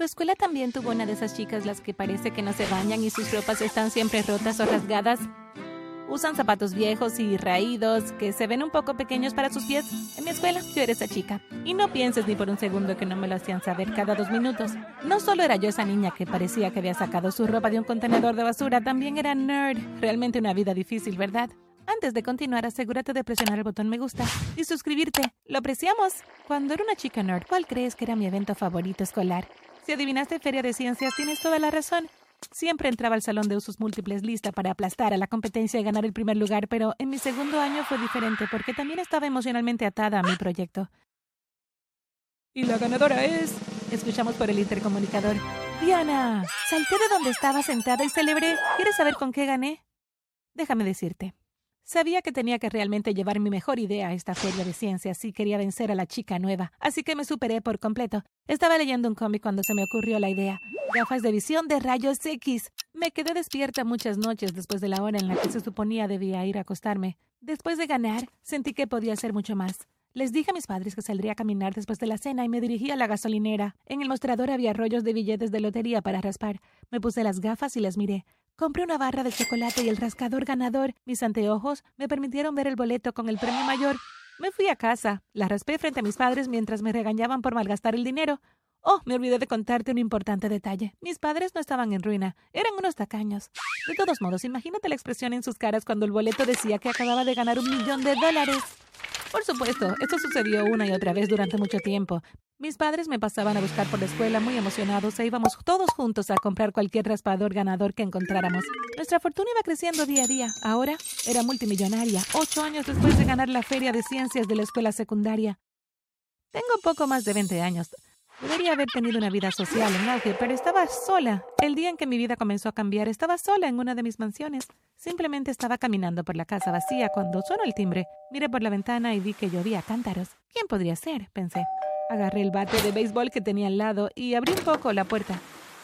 ¿Tu escuela también tuvo una de esas chicas las que parece que no se bañan y sus ropas están siempre rotas o rasgadas? Usan zapatos viejos y raídos que se ven un poco pequeños para sus pies. En mi escuela yo era esa chica. Y no pienses ni por un segundo que no me lo hacían saber cada dos minutos. No solo era yo esa niña que parecía que había sacado su ropa de un contenedor de basura, también era nerd. Realmente una vida difícil, ¿verdad? Antes de continuar, asegúrate de presionar el botón me gusta y suscribirte. ¡Lo apreciamos! Cuando era una chica nerd, ¿cuál crees que era mi evento favorito escolar? Si adivinaste Feria de Ciencias, tienes toda la razón. Siempre entraba al salón de usos múltiples lista para aplastar a la competencia y ganar el primer lugar, pero en mi segundo año fue diferente porque también estaba emocionalmente atada a mi proyecto. Y la ganadora es... Escuchamos por el intercomunicador. Diana, salté de donde estaba sentada y celebré. ¿Quieres saber con qué gané? Déjame decirte. Sabía que tenía que realmente llevar mi mejor idea a esta feria de ciencias si quería vencer a la chica nueva, así que me superé por completo. Estaba leyendo un cómic cuando se me ocurrió la idea. Gafas de visión de rayos X. Me quedé despierta muchas noches después de la hora en la que se suponía debía ir a acostarme. Después de ganar, sentí que podía hacer mucho más. Les dije a mis padres que saldría a caminar después de la cena y me dirigí a la gasolinera. En el mostrador había rollos de billetes de lotería para raspar. Me puse las gafas y las miré. Compré una barra de chocolate y el rascador ganador. Mis anteojos me permitieron ver el boleto con el premio mayor. Me fui a casa. La raspé frente a mis padres mientras me regañaban por malgastar el dinero. Oh, me olvidé de contarte un importante detalle. Mis padres no estaban en ruina, eran unos tacaños. De todos modos, imagínate la expresión en sus caras cuando el boleto decía que acababa de ganar un millón de dólares. Por supuesto, esto sucedió una y otra vez durante mucho tiempo. Mis padres me pasaban a buscar por la escuela muy emocionados e íbamos todos juntos a comprar cualquier raspador ganador que encontráramos. Nuestra fortuna iba creciendo día a día. Ahora era multimillonaria, ocho años después de ganar la feria de ciencias de la escuela secundaria. Tengo poco más de 20 años. Debería haber tenido una vida social en auge, pero estaba sola. El día en que mi vida comenzó a cambiar, estaba sola en una de mis mansiones. Simplemente estaba caminando por la casa vacía cuando sonó el timbre. Miré por la ventana y vi que llovía cántaros. ¿Quién podría ser? pensé. Agarré el bate de béisbol que tenía al lado y abrí un poco la puerta.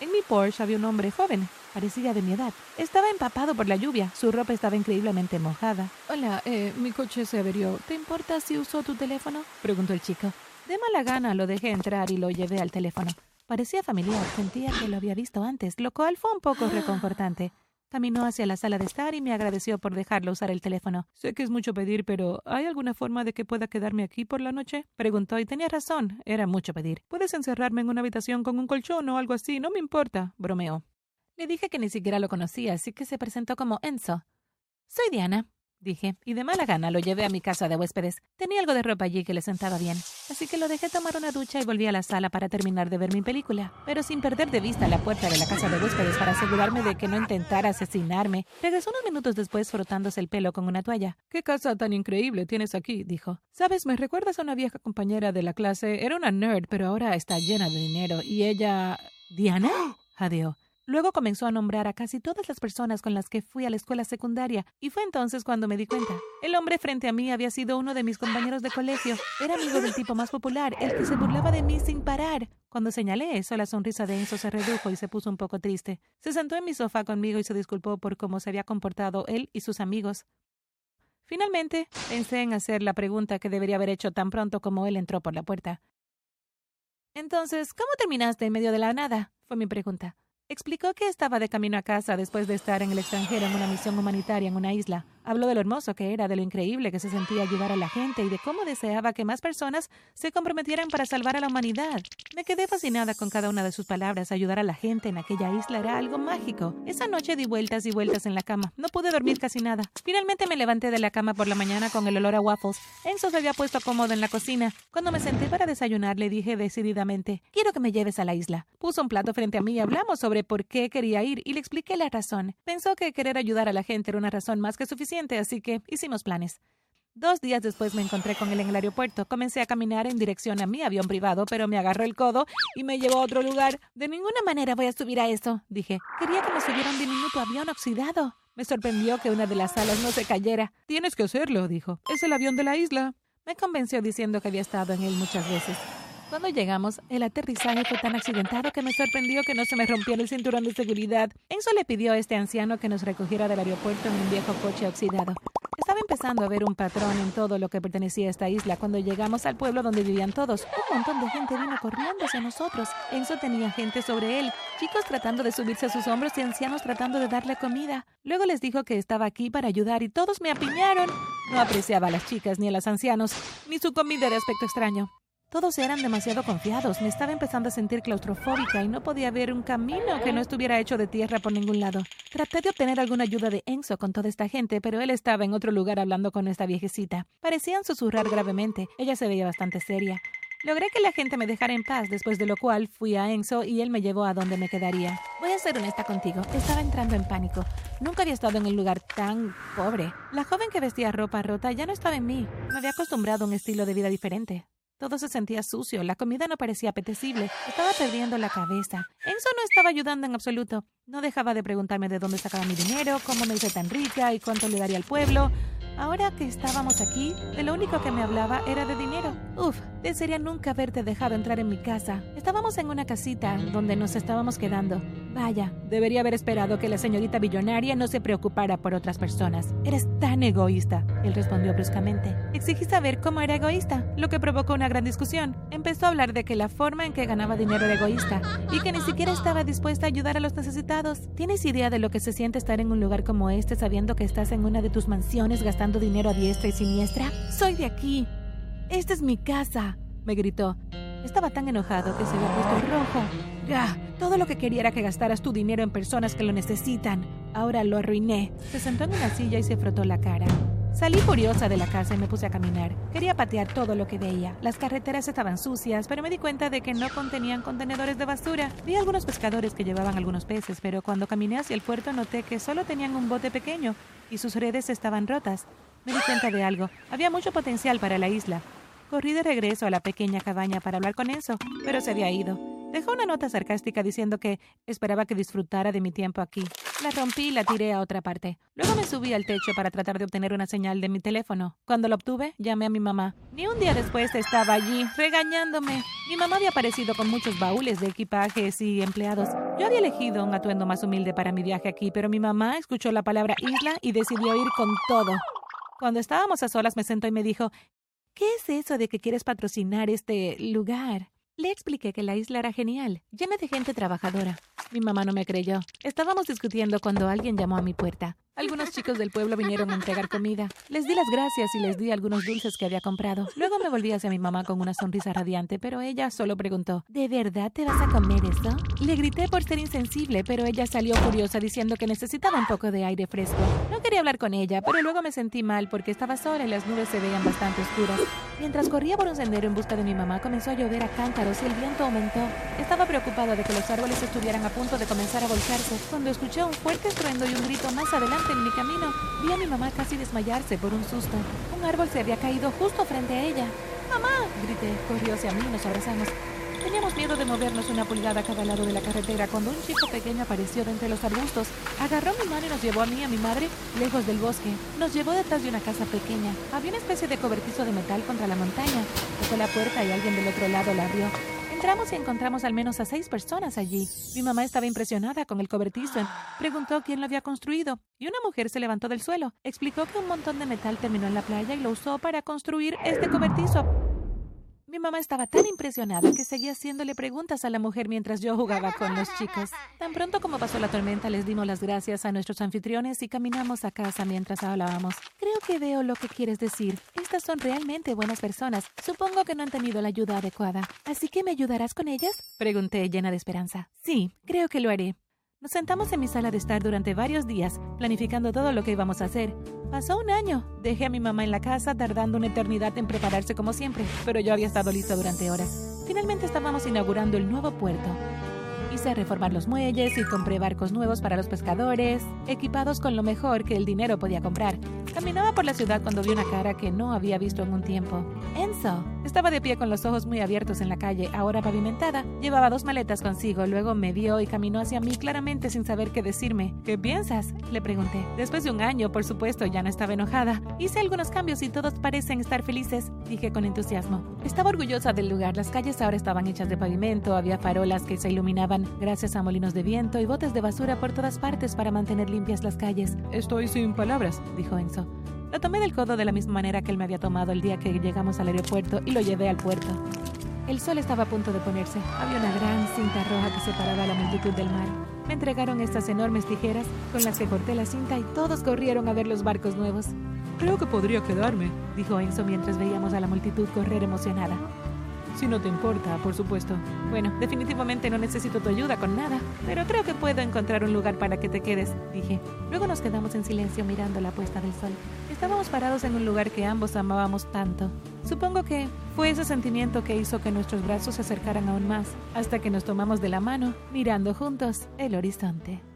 En mi Porsche había un hombre joven, parecía de mi edad. Estaba empapado por la lluvia, su ropa estaba increíblemente mojada. Hola, eh, mi coche se averió. ¿Te importa si uso tu teléfono? preguntó el chico. De mala gana lo dejé entrar y lo llevé al teléfono. Parecía familiar, sentía que lo había visto antes, lo cual fue un poco reconfortante. Caminó hacia la sala de estar y me agradeció por dejarlo usar el teléfono. Sé que es mucho pedir, pero ¿hay alguna forma de que pueda quedarme aquí por la noche? Preguntó y tenía razón, era mucho pedir. ¿Puedes encerrarme en una habitación con un colchón o algo así? No me importa, bromeó. Le dije que ni siquiera lo conocía, así que se presentó como Enzo. Soy Diana, dije, y de mala gana lo llevé a mi casa de huéspedes. Tenía algo de ropa allí que le sentaba bien, así que lo dejé tomar una ducha y volví a la sala para terminar de ver mi película, pero sin perder de vista la puerta de la casa de huéspedes para asegurarme de que no intentara asesinarme. Regresó unos minutos después frotándose el pelo con una toalla. ¿Qué casa tan increíble tienes aquí? dijo. Sabes, me recuerdas a una vieja compañera de la clase. Era una nerd, pero ahora está llena de dinero, y ella... ¿Diana? Jadeó. Luego comenzó a nombrar a casi todas las personas con las que fui a la escuela secundaria, y fue entonces cuando me di cuenta. El hombre frente a mí había sido uno de mis compañeros de colegio. Era amigo del tipo más popular, el que se burlaba de mí sin parar. Cuando señalé eso, la sonrisa de Enzo se redujo y se puso un poco triste. Se sentó en mi sofá conmigo y se disculpó por cómo se había comportado él y sus amigos. Finalmente, pensé en hacer la pregunta que debería haber hecho tan pronto como él entró por la puerta. Entonces, ¿cómo terminaste en medio de la nada? fue mi pregunta. Explicó que estaba de camino a casa después de estar en el extranjero en una misión humanitaria en una isla. Habló de lo hermoso que era, de lo increíble que se sentía ayudar a la gente y de cómo deseaba que más personas se comprometieran para salvar a la humanidad. Me quedé fascinada con cada una de sus palabras. Ayudar a la gente en aquella isla era algo mágico. Esa noche di vueltas y vueltas en la cama. No pude dormir casi nada. Finalmente me levanté de la cama por la mañana con el olor a waffles. Enzo se había puesto cómodo en la cocina. Cuando me senté para desayunar le dije decididamente, quiero que me lleves a la isla. Puso un plato frente a mí y hablamos sobre por qué quería ir y le expliqué la razón. Pensó que querer ayudar a la gente era una razón más que suficiente, así que hicimos planes. Dos días después me encontré con él en el aeropuerto. Comencé a caminar en dirección a mi avión privado, pero me agarró el codo y me llevó a otro lugar. De ninguna manera voy a subir a eso, dije. Quería que me subiera un diminuto avión oxidado. Me sorprendió que una de las alas no se cayera. Tienes que hacerlo, dijo. Es el avión de la isla. Me convenció diciendo que había estado en él muchas veces. Cuando llegamos, el aterrizaje fue tan accidentado que me sorprendió que no se me rompiera el cinturón de seguridad. Enzo le pidió a este anciano que nos recogiera del aeropuerto en un viejo coche oxidado. Estaba empezando a ver un patrón en todo lo que pertenecía a esta isla cuando llegamos al pueblo donde vivían todos. Un montón de gente vino corriendo hacia nosotros. Enzo tenía gente sobre él, chicos tratando de subirse a sus hombros y ancianos tratando de darle comida. Luego les dijo que estaba aquí para ayudar y todos me apiñaron. No apreciaba a las chicas ni a los ancianos, ni su comida de aspecto extraño. Todos eran demasiado confiados. Me estaba empezando a sentir claustrofóbica y no podía ver un camino que no estuviera hecho de tierra por ningún lado. Traté de obtener alguna ayuda de Enzo con toda esta gente, pero él estaba en otro lugar hablando con esta viejecita. Parecían susurrar gravemente. Ella se veía bastante seria. Logré que la gente me dejara en paz, después de lo cual fui a Enzo y él me llevó a donde me quedaría. Voy a ser honesta contigo, estaba entrando en pánico. Nunca había estado en un lugar tan pobre. La joven que vestía ropa rota ya no estaba en mí. Me había acostumbrado a un estilo de vida diferente. Todo se sentía sucio, la comida no parecía apetecible, estaba perdiendo la cabeza. Enzo no estaba ayudando en absoluto. No dejaba de preguntarme de dónde sacaba mi dinero, cómo me hice tan rica y cuánto le daría al pueblo. Ahora que estábamos aquí, de lo único que me hablaba era de dinero. Uf, desearía nunca haberte dejado entrar en mi casa. Estábamos en una casita donde nos estábamos quedando. Vaya, debería haber esperado que la señorita billonaria no se preocupara por otras personas. Eres tan egoísta, él respondió bruscamente. Exigí saber cómo era egoísta, lo que provocó una gran discusión. Empezó a hablar de que la forma en que ganaba dinero era egoísta y que ni siquiera estaba dispuesta a ayudar a los necesitados. ¿Tienes idea de lo que se siente estar en un lugar como este sabiendo que estás en una de tus mansiones gastando dinero a diestra y siniestra? Soy de aquí. Esta es mi casa, me gritó. Estaba tan enojado que se había puesto rojo. ¡Gah! Todo lo que quería era que gastaras tu dinero en personas que lo necesitan. Ahora lo arruiné. Se sentó en una silla y se frotó la cara. Salí furiosa de la casa y me puse a caminar. Quería patear todo lo que veía. Las carreteras estaban sucias, pero me di cuenta de que no contenían contenedores de basura. Vi algunos pescadores que llevaban algunos peces, pero cuando caminé hacia el puerto noté que solo tenían un bote pequeño y sus redes estaban rotas. Me di cuenta de algo. Había mucho potencial para la isla. Corrí de regreso a la pequeña cabaña para hablar con Enzo, pero se había ido. Dejó una nota sarcástica diciendo que esperaba que disfrutara de mi tiempo aquí. La rompí y la tiré a otra parte. Luego me subí al techo para tratar de obtener una señal de mi teléfono. Cuando lo obtuve, llamé a mi mamá. Ni un día después estaba allí, regañándome. Mi mamá había aparecido con muchos baúles de equipajes y empleados. Yo había elegido un atuendo más humilde para mi viaje aquí, pero mi mamá escuchó la palabra isla y decidió ir con todo. Cuando estábamos a solas me sentó y me dijo, ¿Qué es eso de que quieres patrocinar este lugar? Le expliqué que la isla era genial, llena de gente trabajadora. Mi mamá no me creyó. Estábamos discutiendo cuando alguien llamó a mi puerta. Algunos chicos del pueblo vinieron a entregar comida. Les di las gracias y les di algunos dulces que había comprado. Luego me volví hacia mi mamá con una sonrisa radiante, pero ella solo preguntó, ¿De verdad te vas a comer eso? Le grité por ser insensible, pero ella salió furiosa diciendo que necesitaba un poco de aire fresco. No quería hablar con ella, pero luego me sentí mal porque estaba sola y las nubes se veían bastante oscuras. Mientras corría por un sendero en busca de mi mamá, comenzó a llover a cántaros y el viento aumentó. Estaba preocupada de que los árboles estuvieran a punto de comenzar a volcarse, cuando escuché un fuerte estruendo y un grito más adelante en mi camino, vi a mi mamá casi desmayarse por un susto. Un árbol se había caído justo frente a ella. ¡Mamá! grité. Corrió hacia mí y nos abrazamos. Teníamos miedo de movernos una pulgada a cada lado de la carretera cuando un chico pequeño apareció de entre los arbustos. Agarró mi mano y nos llevó a mí y a mi madre lejos del bosque. Nos llevó detrás de una casa pequeña. Había una especie de cobertizo de metal contra la montaña. Tocó la puerta y alguien del otro lado la abrió. Entramos y encontramos al menos a seis personas allí. Mi mamá estaba impresionada con el cobertizo. Preguntó quién lo había construido y una mujer se levantó del suelo. Explicó que un montón de metal terminó en la playa y lo usó para construir este cobertizo. Mi mamá estaba tan impresionada que seguía haciéndole preguntas a la mujer mientras yo jugaba con los chicos. Tan pronto como pasó la tormenta, les dimos las gracias a nuestros anfitriones y caminamos a casa mientras hablábamos. Creo que veo lo que quieres decir. Estas son realmente buenas personas. Supongo que no han tenido la ayuda adecuada. ¿Así que me ayudarás con ellas? Pregunté llena de esperanza. Sí, creo que lo haré. Nos sentamos en mi sala de estar durante varios días, planificando todo lo que íbamos a hacer. Pasó un año. Dejé a mi mamá en la casa, tardando una eternidad en prepararse como siempre, pero yo había estado listo durante horas. Finalmente estábamos inaugurando el nuevo puerto. Hice reformar los muelles y compré barcos nuevos para los pescadores, equipados con lo mejor que el dinero podía comprar. Caminaba por la ciudad cuando vi una cara que no había visto en un tiempo. Enzo. Estaba de pie con los ojos muy abiertos en la calle, ahora pavimentada. Llevaba dos maletas consigo, luego me vio y caminó hacia mí claramente sin saber qué decirme. ¿Qué piensas? Le pregunté. Después de un año, por supuesto, ya no estaba enojada. Hice algunos cambios y todos parecen estar felices, dije con entusiasmo. Estaba orgullosa del lugar. Las calles ahora estaban hechas de pavimento, había farolas que se iluminaban gracias a molinos de viento y botes de basura por todas partes para mantener limpias las calles. Estoy sin palabras, dijo Enzo. Lo tomé del codo de la misma manera que él me había tomado el día que llegamos al aeropuerto y lo llevé al puerto. El sol estaba a punto de ponerse. Había una gran cinta roja que separaba a la multitud del mar. Me entregaron estas enormes tijeras con las que corté la cinta y todos corrieron a ver los barcos nuevos. Creo que podría quedarme, dijo Enzo mientras veíamos a la multitud correr emocionada. Si no te importa, por supuesto. Bueno, definitivamente no necesito tu ayuda con nada, pero creo que puedo encontrar un lugar para que te quedes, dije. Luego nos quedamos en silencio mirando la puesta del sol. Estábamos parados en un lugar que ambos amábamos tanto. Supongo que fue ese sentimiento que hizo que nuestros brazos se acercaran aún más, hasta que nos tomamos de la mano, mirando juntos el horizonte.